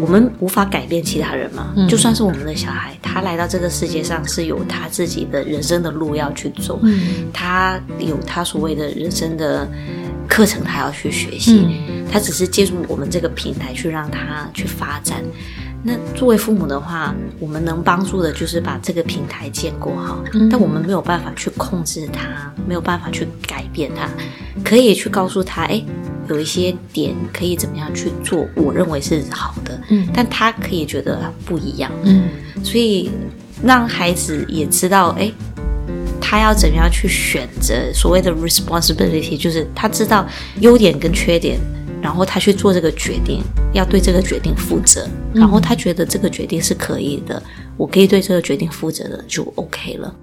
我们无法改变其他人嘛，就算是我们的小孩，他来到这个世界上是有他自己的人生的路要去走，他有他所谓的人生的课程，他要去学习，他只是借助我们这个平台去让他去发展。那作为父母的话，我们能帮助的就是把这个平台建构好，但我们没有办法去控制他，没有办法去改变他，可以去告诉他，哎，有一些点可以怎么样去做，我认为是好的，嗯，但他可以觉得不一样，嗯，所以让孩子也知道，哎，他要怎么样去选择所谓的 responsibility，就是他知道优点跟缺点。然后他去做这个决定，要对这个决定负责。然后他觉得这个决定是可以的，我可以对这个决定负责的，就 OK 了。